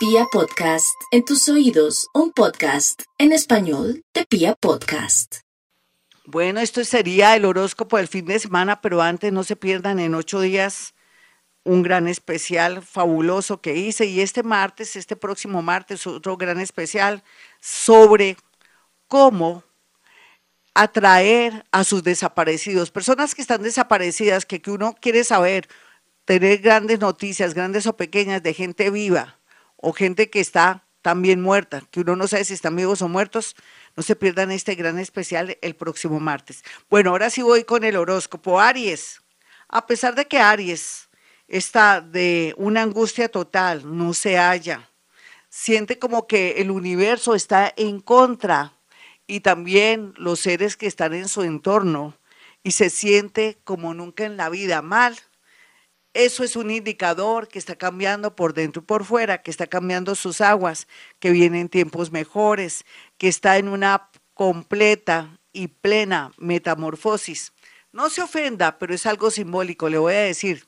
Pia Podcast, en tus oídos, un podcast en español de Pia Podcast. Bueno, esto sería el horóscopo del fin de semana, pero antes no se pierdan en ocho días un gran especial fabuloso que hice y este martes, este próximo martes, otro gran especial sobre cómo atraer a sus desaparecidos, personas que están desaparecidas, que, que uno quiere saber, tener grandes noticias, grandes o pequeñas, de gente viva o gente que está también muerta, que uno no sabe si están vivos o muertos, no se pierdan este gran especial el próximo martes. Bueno, ahora sí voy con el horóscopo. Aries, a pesar de que Aries está de una angustia total, no se halla, siente como que el universo está en contra y también los seres que están en su entorno y se siente como nunca en la vida mal. Eso es un indicador que está cambiando por dentro y por fuera, que está cambiando sus aguas, que vienen tiempos mejores, que está en una completa y plena metamorfosis. No se ofenda, pero es algo simbólico, le voy a decir,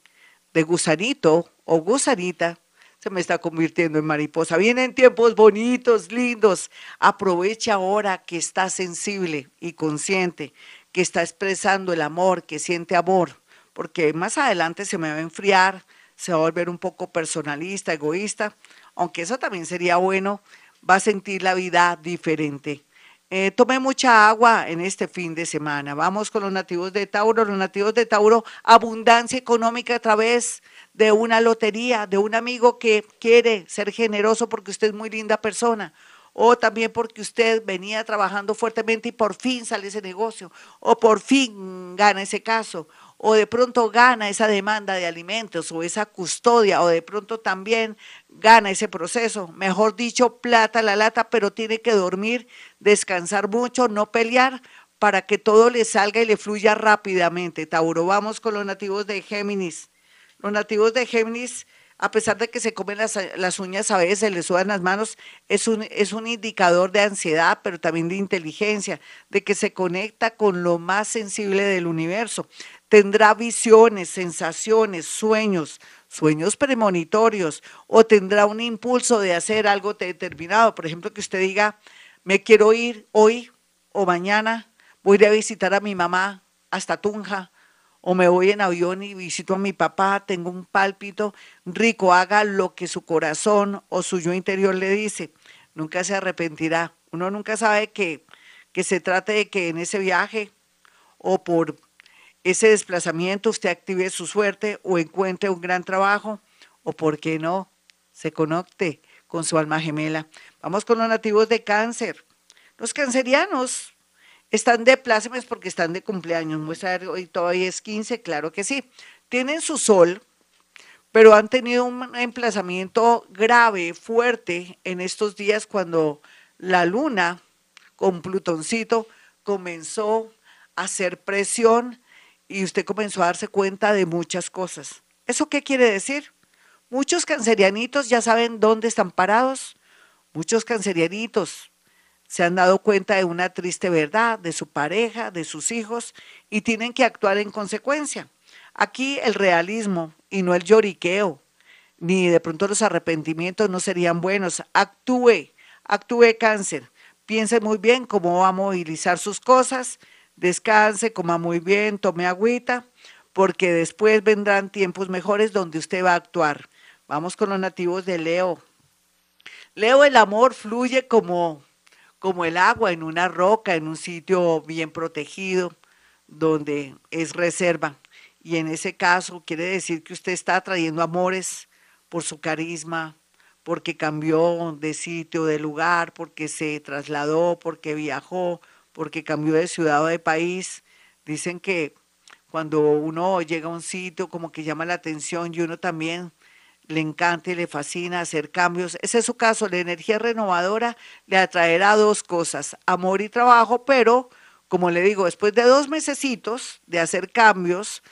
de gusanito o gusanita se me está convirtiendo en mariposa. Vienen tiempos bonitos, lindos. Aprovecha ahora que está sensible y consciente, que está expresando el amor, que siente amor, porque más adelante se me va a enfriar, se va a volver un poco personalista, egoísta, aunque eso también sería bueno, va a sentir la vida diferente. Eh, tome mucha agua en este fin de semana. Vamos con los nativos de Tauro. Los nativos de Tauro, abundancia económica a través de una lotería, de un amigo que quiere ser generoso porque usted es muy linda persona. O también porque usted venía trabajando fuertemente y por fin sale ese negocio. O por fin gana ese caso o de pronto gana esa demanda de alimentos o esa custodia o de pronto también gana ese proceso. Mejor dicho, plata la lata, pero tiene que dormir, descansar mucho, no pelear para que todo le salga y le fluya rápidamente. Tauro, vamos con los nativos de Géminis. Los nativos de Géminis, a pesar de que se comen las, uñas a veces, les sudan las manos, es un, es un indicador de ansiedad, pero también de inteligencia, de que se conecta con lo más sensible del universo tendrá visiones, sensaciones, sueños, sueños premonitorios, o tendrá un impulso de hacer algo determinado. Por ejemplo, que usted diga, me quiero ir hoy o mañana, voy a ir a visitar a mi mamá hasta Tunja, o me voy en avión y visito a mi papá, tengo un pálpito rico, haga lo que su corazón o su yo interior le dice. Nunca se arrepentirá. Uno nunca sabe que, que se trate de que en ese viaje o por ese desplazamiento usted active su suerte o encuentre un gran trabajo o, ¿por qué no?, se conecte con su alma gemela. Vamos con los nativos de cáncer. Los cancerianos están de plácemes porque están de cumpleaños. Muestra hoy todavía es 15, claro que sí. Tienen su sol, pero han tenido un emplazamiento grave, fuerte en estos días cuando la luna con Plutoncito comenzó a hacer presión y usted comenzó a darse cuenta de muchas cosas. ¿Eso qué quiere decir? Muchos cancerianitos ya saben dónde están parados. Muchos cancerianitos se han dado cuenta de una triste verdad, de su pareja, de sus hijos, y tienen que actuar en consecuencia. Aquí el realismo y no el lloriqueo, ni de pronto los arrepentimientos no serían buenos. Actúe, actúe cáncer. Piense muy bien cómo va a movilizar sus cosas descanse, coma muy bien, tome agüita, porque después vendrán tiempos mejores donde usted va a actuar. Vamos con los nativos de Leo. Leo, el amor fluye como, como el agua en una roca, en un sitio bien protegido, donde es reserva. Y en ese caso quiere decir que usted está atrayendo amores por su carisma, porque cambió de sitio, de lugar, porque se trasladó, porque viajó, porque cambió de ciudad o de país. Dicen que cuando uno llega a un sitio como que llama la atención y uno también le encanta y le fascina hacer cambios. Ese es su caso, la energía renovadora le atraerá dos cosas, amor y trabajo, pero como le digo, después de dos mesecitos de hacer cambios,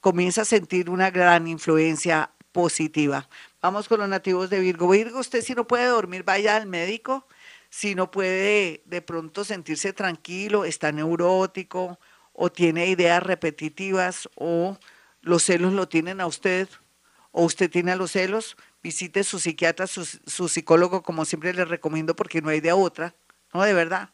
comienza a sentir una gran influencia positiva. Vamos con los nativos de Virgo. Virgo, usted si no puede dormir, vaya al médico si no puede de pronto sentirse tranquilo, está neurótico o tiene ideas repetitivas o los celos lo tienen a usted o usted tiene a los celos, visite su psiquiatra, su, su psicólogo, como siempre les recomiendo, porque no hay de otra, no, de verdad.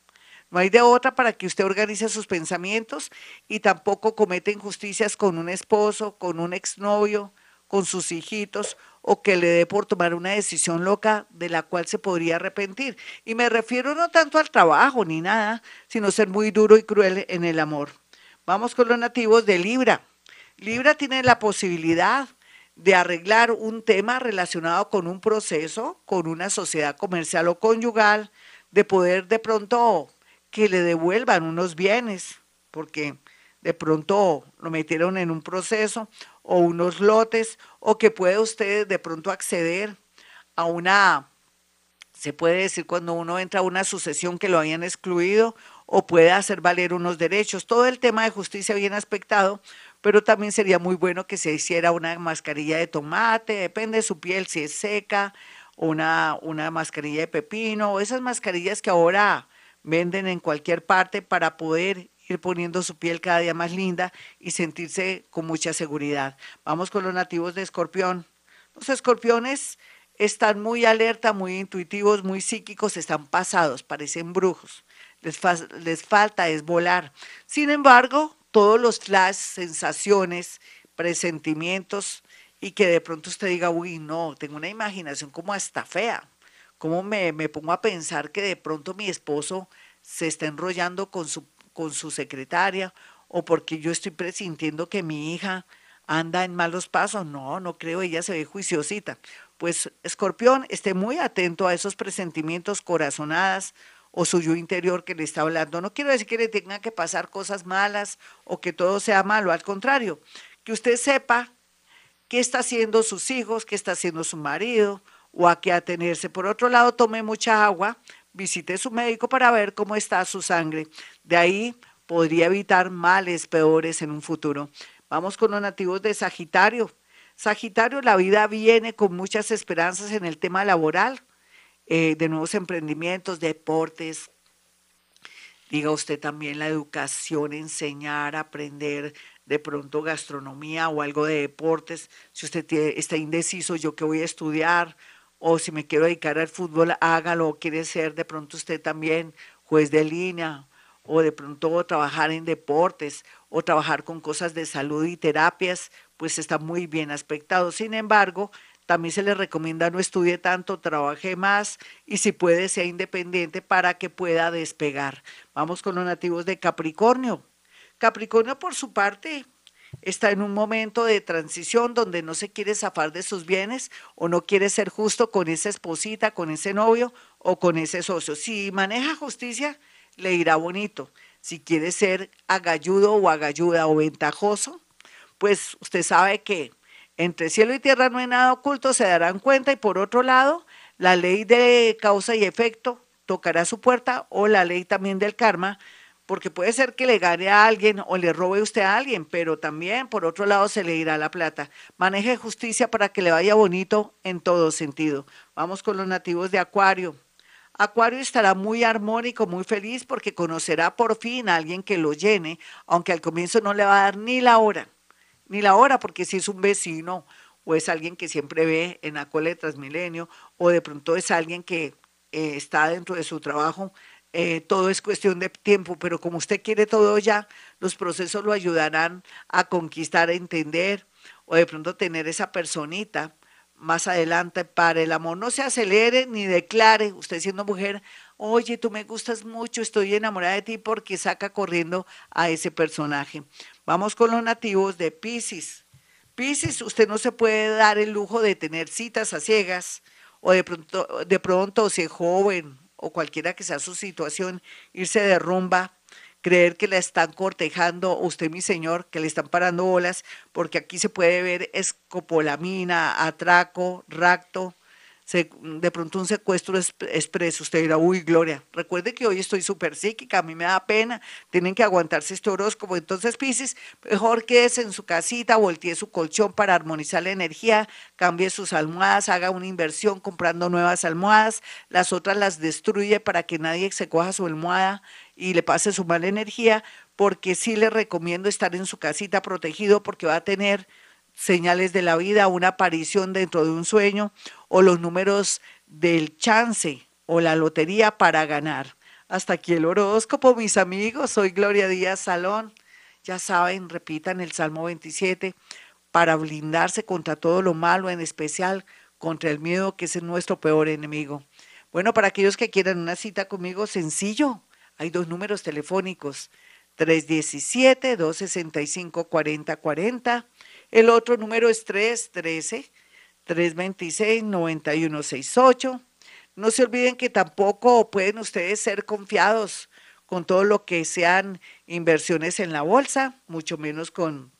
No hay de otra para que usted organice sus pensamientos y tampoco cometa injusticias con un esposo, con un exnovio, con sus hijitos o que le dé por tomar una decisión loca de la cual se podría arrepentir. Y me refiero no tanto al trabajo ni nada, sino ser muy duro y cruel en el amor. Vamos con los nativos de Libra. Libra tiene la posibilidad de arreglar un tema relacionado con un proceso, con una sociedad comercial o conyugal, de poder de pronto que le devuelvan unos bienes, porque de pronto lo metieron en un proceso o unos lotes, o que puede usted de pronto acceder a una, se puede decir cuando uno entra a una sucesión que lo habían excluido, o puede hacer valer unos derechos. Todo el tema de justicia bien aspectado, pero también sería muy bueno que se hiciera una mascarilla de tomate, depende de su piel, si es seca, una, una mascarilla de pepino, o esas mascarillas que ahora venden en cualquier parte para poder ir poniendo su piel cada día más linda y sentirse con mucha seguridad. Vamos con los nativos de escorpión. Los escorpiones están muy alerta, muy intuitivos, muy psíquicos, están pasados, parecen brujos. Les, les falta es volar. Sin embargo, todos los flash, sensaciones, presentimientos y que de pronto usted diga, uy, no, tengo una imaginación como hasta fea. ¿Cómo me, me pongo a pensar que de pronto mi esposo se está enrollando con su con su secretaria o porque yo estoy presintiendo que mi hija anda en malos pasos. No, no creo, ella se ve juiciosita. Pues escorpión, esté muy atento a esos presentimientos, corazonadas o su yo interior que le está hablando. No quiero decir que le tengan que pasar cosas malas o que todo sea malo, al contrario, que usted sepa qué está haciendo sus hijos, qué está haciendo su marido o a qué atenerse. Por otro lado, tome mucha agua, visite su médico para ver cómo está su sangre. De ahí podría evitar males peores en un futuro. Vamos con los nativos de Sagitario. Sagitario, la vida viene con muchas esperanzas en el tema laboral, eh, de nuevos emprendimientos, deportes. Diga usted también la educación, enseñar, aprender de pronto gastronomía o algo de deportes. Si usted está indeciso, yo qué voy a estudiar, o si me quiero dedicar al fútbol, hágalo, quiere ser de pronto usted también juez de línea, o de pronto trabajar en deportes, o trabajar con cosas de salud y terapias, pues está muy bien aspectado. Sin embargo, también se le recomienda no estudie tanto, trabaje más y si puede sea independiente para que pueda despegar. Vamos con los nativos de Capricornio. Capricornio por su parte está en un momento de transición donde no se quiere zafar de sus bienes o no quiere ser justo con esa esposita, con ese novio o con ese socio. Si maneja justicia, le irá bonito. Si quiere ser agalludo o agalluda o ventajoso, pues usted sabe que entre cielo y tierra no hay nada oculto, se darán cuenta y por otro lado, la ley de causa y efecto tocará su puerta o la ley también del karma porque puede ser que le gane a alguien o le robe usted a alguien, pero también por otro lado se le irá la plata. Maneje justicia para que le vaya bonito en todo sentido. Vamos con los nativos de Acuario. Acuario estará muy armónico, muy feliz porque conocerá por fin a alguien que lo llene, aunque al comienzo no le va a dar ni la hora, ni la hora, porque si es un vecino o es alguien que siempre ve en Acuario de Transmilenio o de pronto es alguien que eh, está dentro de su trabajo, eh, todo es cuestión de tiempo, pero como usted quiere todo ya, los procesos lo ayudarán a conquistar, a entender o de pronto tener esa personita más adelante para el amor. No se acelere ni declare, usted siendo mujer, oye, tú me gustas mucho, estoy enamorada de ti porque saca corriendo a ese personaje. Vamos con los nativos de Pisces. Pisces, usted no se puede dar el lujo de tener citas a ciegas o de pronto, de pronto si joven o cualquiera que sea su situación, irse de rumba, creer que la están cortejando, usted mi señor, que le están parando bolas, porque aquí se puede ver escopolamina, atraco, racto, de pronto un secuestro expreso, usted dirá, uy, Gloria, recuerde que hoy estoy súper psíquica, a mí me da pena, tienen que aguantarse este horóscopo. Entonces, Pisces, mejor quédese en su casita, voltee su colchón para armonizar la energía, cambie sus almohadas, haga una inversión comprando nuevas almohadas, las otras las destruye para que nadie se coja su almohada y le pase su mala energía, porque sí le recomiendo estar en su casita protegido porque va a tener señales de la vida, una aparición dentro de un sueño o los números del chance o la lotería para ganar. Hasta aquí el horóscopo, mis amigos. Soy Gloria Díaz Salón. Ya saben, repitan el Salmo 27 para blindarse contra todo lo malo, en especial contra el miedo que es nuestro peor enemigo. Bueno, para aquellos que quieran una cita conmigo, sencillo. Hay dos números telefónicos, 317-265-4040 el otro número es 313-326-9168. No se olviden que tampoco pueden ustedes ser confiados con todo lo que sean inversiones en la bolsa, mucho menos con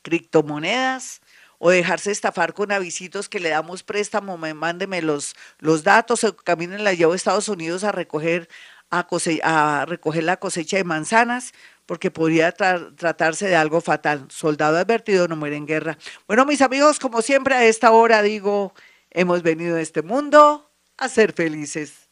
criptomonedas o dejarse estafar con avisitos que le damos préstamo, mándeme los, los datos, o caminen la llevo a Estados Unidos a recoger, a, a recoger la cosecha de manzanas porque podría tratarse de algo fatal. Soldado advertido no muere en guerra. Bueno, mis amigos, como siempre a esta hora digo, hemos venido a este mundo a ser felices.